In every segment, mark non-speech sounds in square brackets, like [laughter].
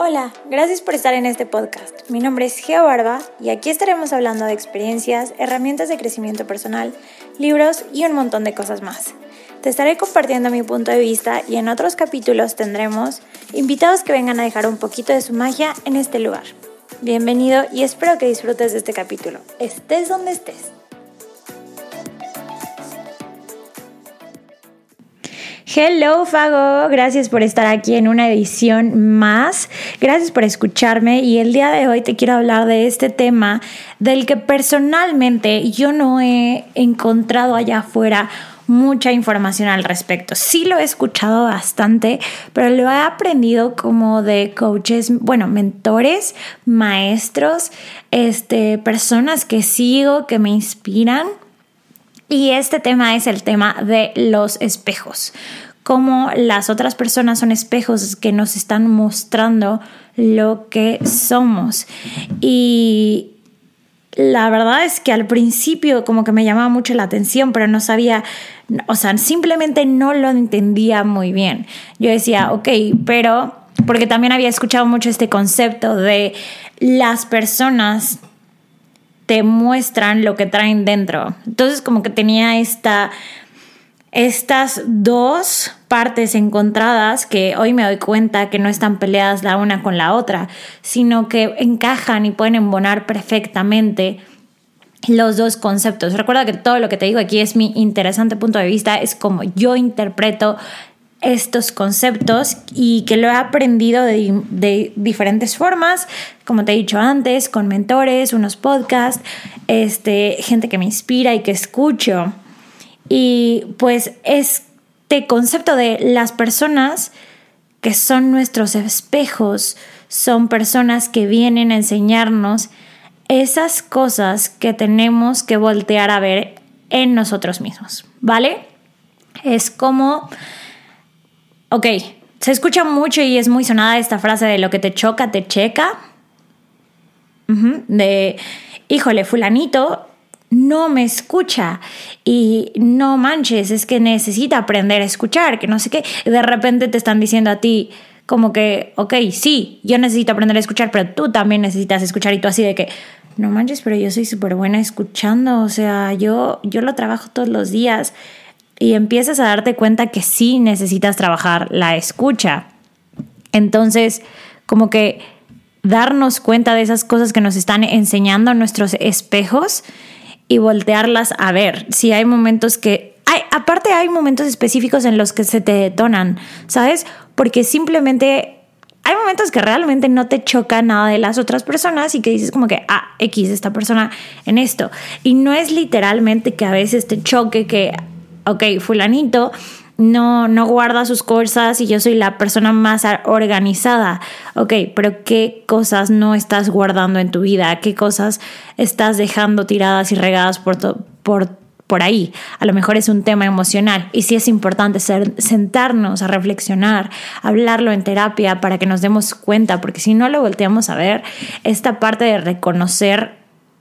Hola, gracias por estar en este podcast. Mi nombre es Geo Barba y aquí estaremos hablando de experiencias, herramientas de crecimiento personal, libros y un montón de cosas más. Te estaré compartiendo mi punto de vista y en otros capítulos tendremos invitados que vengan a dejar un poquito de su magia en este lugar. Bienvenido y espero que disfrutes de este capítulo, estés donde estés. Hello Fago, gracias por estar aquí en una edición más, gracias por escucharme y el día de hoy te quiero hablar de este tema del que personalmente yo no he encontrado allá afuera mucha información al respecto. Sí lo he escuchado bastante, pero lo he aprendido como de coaches, bueno, mentores, maestros, este, personas que sigo, que me inspiran y este tema es el tema de los espejos. Cómo las otras personas son espejos que nos están mostrando lo que somos. Y la verdad es que al principio como que me llamaba mucho la atención, pero no sabía, o sea, simplemente no lo entendía muy bien. Yo decía, ok, pero porque también había escuchado mucho este concepto de las personas te muestran lo que traen dentro. Entonces como que tenía esta, estas dos partes encontradas que hoy me doy cuenta que no están peleadas la una con la otra, sino que encajan y pueden embonar perfectamente los dos conceptos. Recuerda que todo lo que te digo aquí es mi interesante punto de vista, es como yo interpreto estos conceptos y que lo he aprendido de, diferentes formas, como te he dicho antes, con mentores, unos podcasts, este, gente que me inspira y que escucho. Y pues este concepto de las personas que son nuestros espejos, son personas que vienen a enseñarnos esas cosas que tenemos que voltear a ver en nosotros mismos, ¿vale? Es como Ok, se escucha mucho y es muy sonada esta frase de lo que te choca, te checa. De, híjole, fulanito no me escucha y no manches, es que necesita aprender a escuchar, que no sé qué. de repente te están diciendo a ti como que, ok, sí, yo necesito aprender a escuchar, pero tú también necesitas escuchar y tú así de que, no manches, pero yo soy súper buena escuchando, o sea, yo, yo lo trabajo todos los días y empiezas a darte cuenta que sí necesitas trabajar la escucha. Entonces, como que darnos cuenta de esas cosas que nos están enseñando nuestros espejos y voltearlas a ver. Si hay momentos que... Hay, aparte hay momentos específicos en los que se te detonan, ¿sabes? Porque simplemente hay momentos que realmente no te choca nada de las otras personas y que dices como que, ah, X, esta persona en esto. Y no es literalmente que a veces te choque que ok, fulanito no, no guarda sus cosas y yo soy la persona más organizada. Ok, pero ¿qué cosas no estás guardando en tu vida? ¿Qué cosas estás dejando tiradas y regadas por, por, por ahí? A lo mejor es un tema emocional y sí es importante sentarnos a reflexionar, hablarlo en terapia para que nos demos cuenta, porque si no lo volteamos a ver, esta parte de reconocer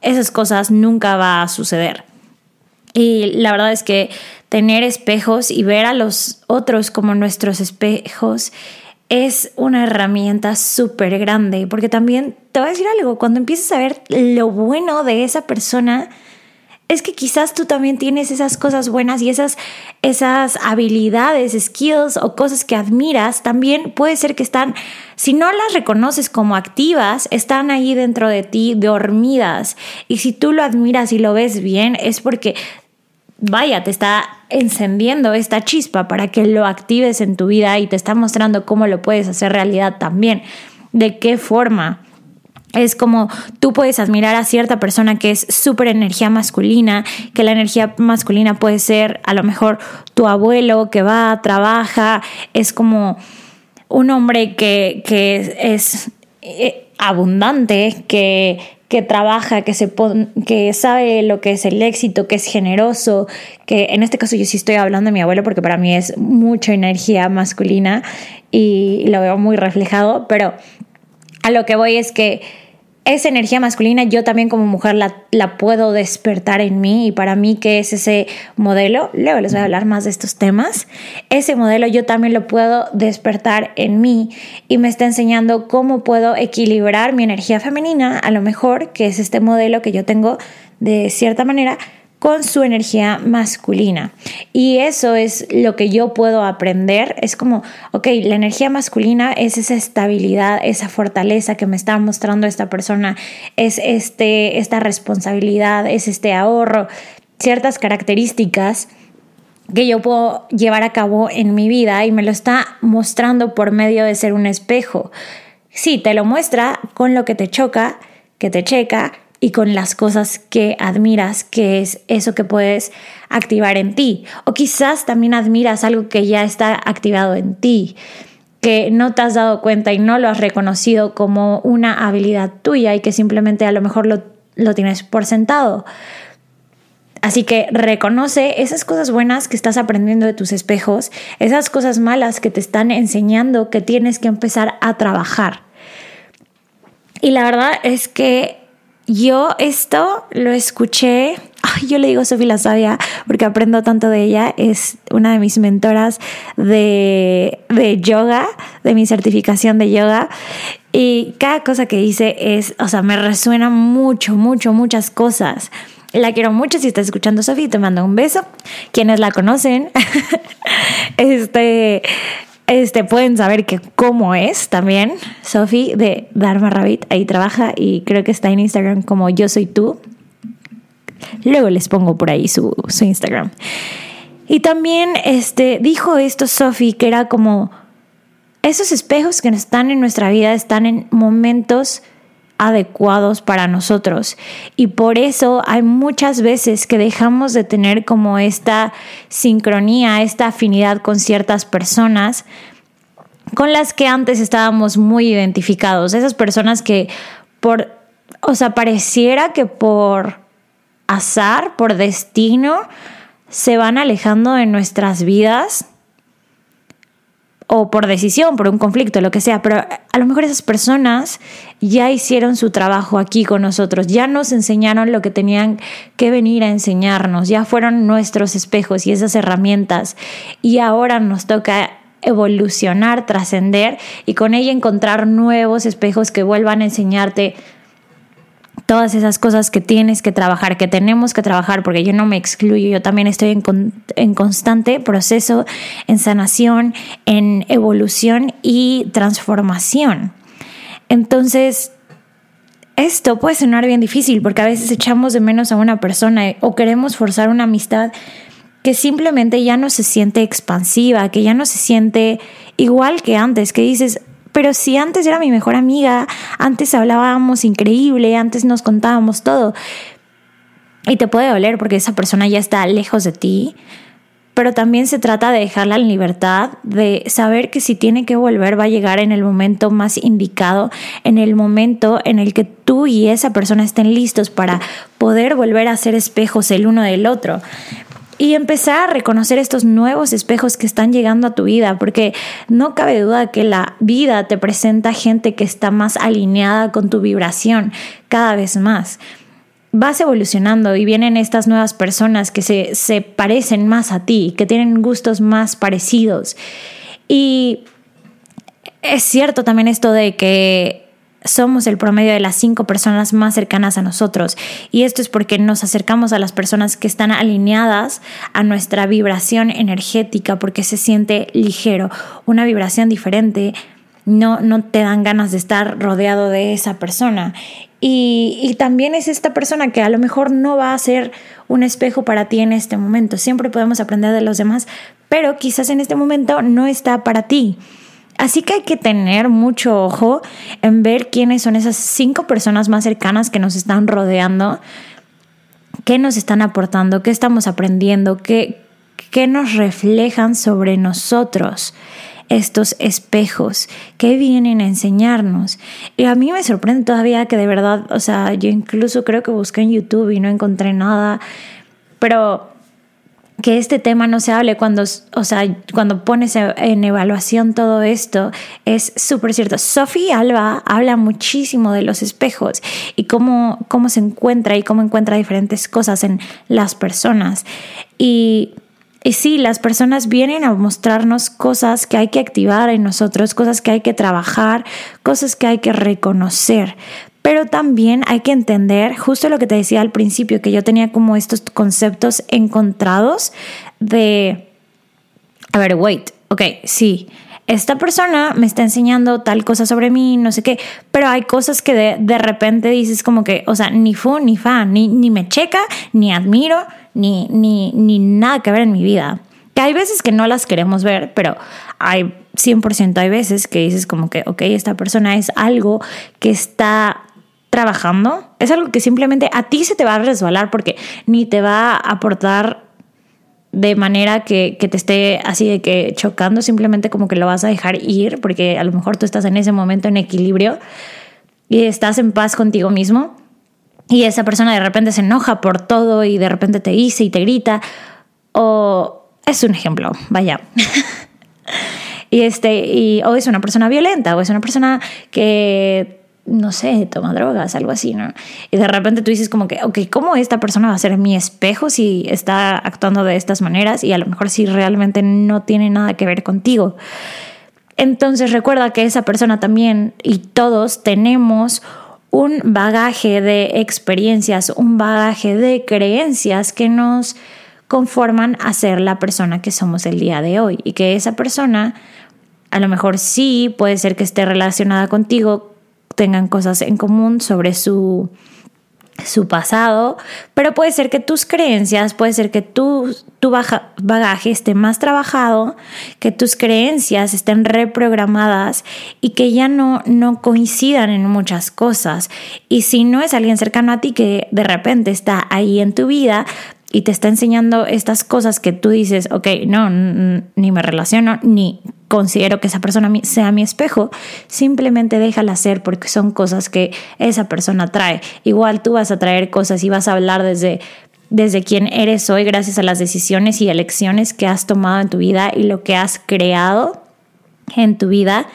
esas cosas nunca va a suceder. Y la verdad es que tener espejos y ver a los otros como nuestros espejos es una herramienta súper grande, porque también te voy a decir algo, cuando empiezas a ver lo bueno de esa persona, es que quizás tú también tienes esas cosas buenas y esas, esas habilidades, skills o cosas que admiras, también puede ser que están, si no las reconoces como activas, están ahí dentro de ti dormidas. Y si tú lo admiras y lo ves bien, es porque vaya, te está encendiendo esta chispa para que lo actives en tu vida y te está mostrando cómo lo puedes hacer realidad también. ¿De qué forma? Es como tú puedes admirar a cierta persona que es súper energía masculina, que la energía masculina puede ser a lo mejor tu abuelo que va, trabaja, es como un hombre que, que es eh, abundante, que, que trabaja, que, se que sabe lo que es el éxito, que es generoso, que en este caso yo sí estoy hablando de mi abuelo porque para mí es mucha energía masculina y lo veo muy reflejado, pero a lo que voy es que esa energía masculina yo también como mujer la, la, puedo despertar en mí y para mí que es ese modelo, luego les voy a hablar más de estos temas, ese modelo yo también lo puedo despertar en mí y me está enseñando cómo puedo equilibrar mi energía femenina, a lo mejor que es este modelo que yo tengo de cierta manera con su energía masculina. Y eso es lo que yo puedo aprender. Es como, ok, la energía masculina es esa estabilidad, esa fortaleza que me está mostrando esta persona, es este, esta responsabilidad, es este ahorro, ciertas características que yo puedo llevar a cabo en mi vida y me lo está mostrando por medio de ser un espejo. Sí, te lo muestra con lo que te choca, que te checa, y con las cosas que admiras, que es eso que puedes activar en ti. O quizás también admiras algo que ya está activado en ti, que no te has dado cuenta y no lo has reconocido como una habilidad tuya y que simplemente a lo mejor lo, lo tienes por sentado. Así que reconoce esas cosas buenas que estás aprendiendo de tus espejos, esas cosas malas que te están enseñando que tienes que empezar a trabajar. Y la verdad es que yo esto lo escuché, yo le digo Sofía la Sabia porque aprendo tanto de ella, es una de mis mentoras de, de yoga, de mi certificación de yoga. Y cada cosa que dice es, o sea, me resuena mucho, mucho, muchas cosas. La quiero mucho. Si estás escuchando, Sofía, te mando un beso. Quienes la conocen, [laughs] este, este, pueden saber que cómo es también Sophie de Dharma Rabbit. Ahí trabaja y creo que está en Instagram como yo soy tú. Luego les pongo por ahí su, su Instagram. Y también este, dijo esto Sophie, que era como esos espejos que están en nuestra vida están en momentos adecuados para nosotros. Y por eso hay muchas veces que dejamos de tener como esta sincronía, esta afinidad con ciertas personas con las que antes estábamos muy identificados. Esas personas que por, o sea, pareciera que por azar, por destino, se van alejando de nuestras vidas o por decisión, por un conflicto, lo que sea, pero a lo mejor esas personas ya hicieron su trabajo aquí con nosotros, ya nos enseñaron lo que tenían que venir a enseñarnos, ya fueron nuestros espejos y esas herramientas. Y ahora nos toca evolucionar, trascender y con ella encontrar nuevos espejos que vuelvan a enseñarte todas esas cosas que tienes que trabajar, que tenemos que trabajar, porque yo no me excluyo, yo también estoy en, en, constante proceso, en sanación, en evolución y transformación. Entonces, esto puede sonar bien difícil porque a veces echamos de menos a una persona o queremos forzar una amistad que simplemente ya no se siente expansiva, que ya no se siente igual que antes, que dices, pero si antes era mi mejor amiga, antes hablábamos increíble, antes nos contábamos todo. Y te puede doler porque esa persona ya está lejos de ti, pero también se trata de dejarla en libertad, de saber que si tiene que volver va a llegar en el momento más indicado, en el momento en el que tú y esa persona estén listos para poder volver a ser espejos el uno del otro y empezar a reconocer estos nuevos espejos que están llegando a tu vida, porque no cabe duda que la vida te presenta gente que está más alineada con tu vibración cada vez más. Vas evolucionando y vienen estas nuevas personas que se, se parecen más a ti, que tienen gustos más parecidos. Y es cierto también esto de que somos el promedio de las cinco personas más cercanas a nosotros. Y esto es porque nos acercamos a las personas que están alineadas a nuestra vibración energética, porque se siente ligero, una vibración diferente. No, no te dan ganas de estar rodeado de esa persona. Y, también es esta persona que a lo mejor no va a ser un espejo para ti en este momento. Siempre podemos aprender de los demás, pero quizás en este momento no está para ti. Así que hay que tener mucho ojo en ver quiénes son esas cinco personas más cercanas que nos están rodeando, qué nos están aportando, qué estamos aprendiendo, qué, qué nos reflejan sobre nosotros estos espejos que vienen a enseñarnos. Y a mí me sorprende todavía que de verdad, o sea, yo incluso creo que busqué en YouTube y no encontré nada, pero que este tema no se hable cuando, o sea, cuando pones en evaluación todo esto, es súper cierto. Sophie Alba habla muchísimo de los espejos y cómo, cómo se encuentra y cómo encuentra diferentes cosas en las personas. Y, y sí, las personas vienen a mostrarnos cosas que hay que activar en nosotros, cosas que hay que trabajar, cosas que hay que reconocer. Pero también hay que entender justo lo que te decía al principio, que yo tenía como estos conceptos encontrados de, a ver, wait, ok, sí, esta persona me está enseñando tal cosa sobre mí, no sé qué, pero hay cosas que de, de repente dices como que, o sea, ni fu ni fa, ni, ni me checa, ni admiro, ni, ni, ni nada que ver en mi vida. Que hay veces que no las queremos ver, pero hay 100% hay veces que dices como que, ok, esta persona es algo que está trabajando, es algo que simplemente a ti se te va a resbalar porque ni te va a aportar de manera que, te esté así de que chocando, simplemente como que lo vas a dejar ir porque a lo mejor tú estás en ese momento en equilibrio y estás en paz contigo mismo y esa persona de repente se enoja por todo y de repente te dice y te grita o es un ejemplo, vaya. [laughs] y este y o es una persona violenta o es una persona que no sé, toma drogas, algo así, ¿no? Y de repente tú dices como que, ok, ¿cómo esta persona va a ser mi espejo si está actuando de estas maneras y a lo mejor si realmente no tiene nada que ver contigo? Entonces recuerda que esa persona también y todos tenemos un bagaje de experiencias, un bagaje de creencias que nos conforman a ser la persona que somos el día de hoy. Y que esa persona a lo mejor sí puede ser que esté relacionada contigo tengan cosas en común sobre su, su pasado, pero puede ser que tus creencias, puede ser que tu, tu bagaje esté más trabajado, que tus creencias estén reprogramadas y que ya no, no coincidan en muchas cosas. Y si no es alguien cercano a ti que de repente está ahí en tu vida, y te está enseñando estas cosas que tú dices, ok, no, ni me relaciono, ni considero que esa persona sea mi espejo, simplemente déjala ser porque son cosas que esa persona trae. Igual tú vas a traer cosas y vas a hablar desde desde quién eres hoy gracias a las decisiones y elecciones que has tomado en tu vida y lo que has creado en tu vida.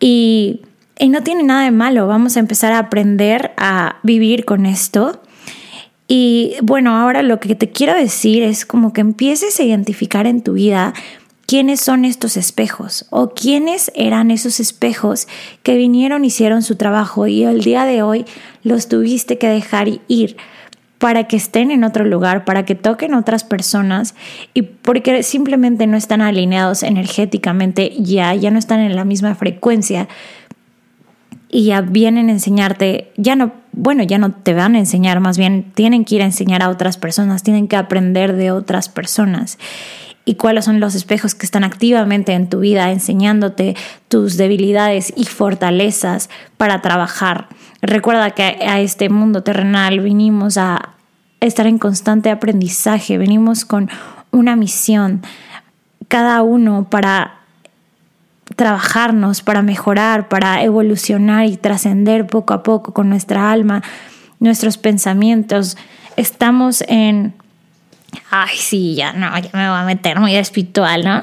Y, y no tiene nada de malo, vamos a empezar a aprender a vivir con esto y bueno, ahora lo que te quiero decir es como que empieces a identificar en tu vida quiénes son estos espejos o quiénes eran esos espejos que vinieron, hicieron su trabajo y el día de hoy los tuviste que dejar ir para que estén en otro lugar, para que toquen otras personas y porque simplemente no están alineados energéticamente ya, ya no están en la misma frecuencia y ya vienen a enseñarte, ya no, bueno, ya no te van a enseñar, más bien tienen que ir a enseñar a otras personas, tienen que aprender de otras personas. Y cuáles son los espejos que están activamente en tu vida enseñándote tus debilidades y fortalezas para trabajar. Recuerda que a este mundo terrenal vinimos a estar en constante aprendizaje, venimos con una misión, cada uno para trabajarnos, para mejorar, para evolucionar y trascender poco a poco con nuestra alma, nuestros pensamientos. Estamos en... Ay, sí, ya no, ya me voy a meter muy espiritual, ¿no?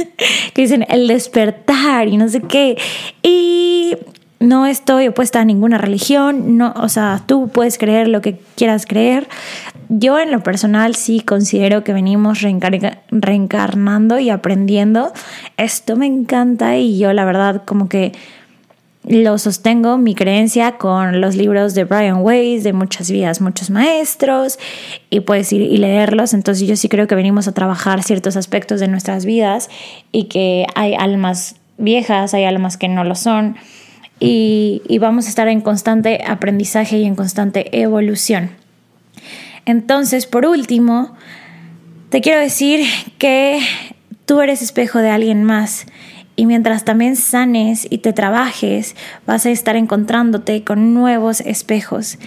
[laughs] que dicen el despertar y no sé qué. Y no estoy opuesta a ninguna religión, no, o sea, tú puedes creer lo que quieras creer. Yo en lo personal sí considero que venimos reencarnando y aprendiendo. Esto me encanta y yo la verdad como que lo sostengo mi creencia con los libros de Brian Weiss, de muchas vidas, muchos maestros, y puedes ir y leerlos. Entonces yo sí creo que venimos a trabajar ciertos aspectos de nuestras vidas y que hay almas viejas, hay almas que no lo son y, vamos a estar en constante aprendizaje y en constante evolución. Entonces, por último, te quiero decir que tú eres espejo de alguien más y mientras también sanes y te trabajes, vas a estar encontrándote con nuevos espejos.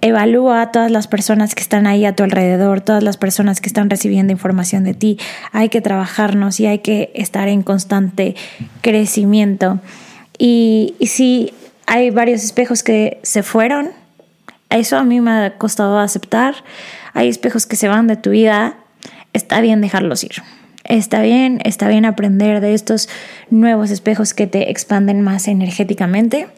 Evalúa a todas las personas que están ahí a tu alrededor, todas las personas que están recibiendo información de ti. Hay que trabajarnos y hay que estar en constante crecimiento. Y, y si hay varios espejos que se fueron, eso a mí me ha costado aceptar. Hay espejos que se van de tu vida. está bien dejarlos ir. Está bien, está bien aprender de estos nuevos espejos que te expanden más energéticamente.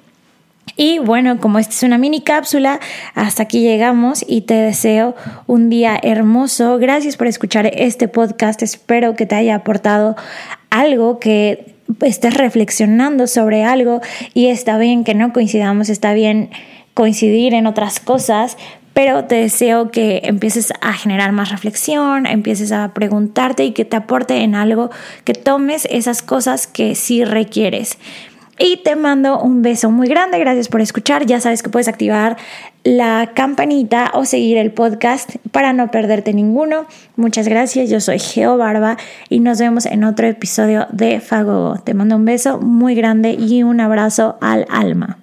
Y bueno, como esta es una mini cápsula, hasta aquí llegamos y te deseo un día hermoso. Gracias por escuchar este podcast. Espero que te haya aportado algo, que estés reflexionando sobre algo y está bien que no coincidamos, está bien coincidir en otras cosas, pero te deseo que empieces a generar más reflexión, empieces a preguntarte y que te aporte en algo, que tomes esas cosas que sí requieres. Y te mando un beso muy grande, gracias por escuchar. Ya sabes que puedes activar la campanita o seguir el podcast para no perderte ninguno. Muchas gracias, yo soy Geo Barba y nos vemos en otro episodio de Fagogo. Te mando un beso muy grande y un abrazo al alma.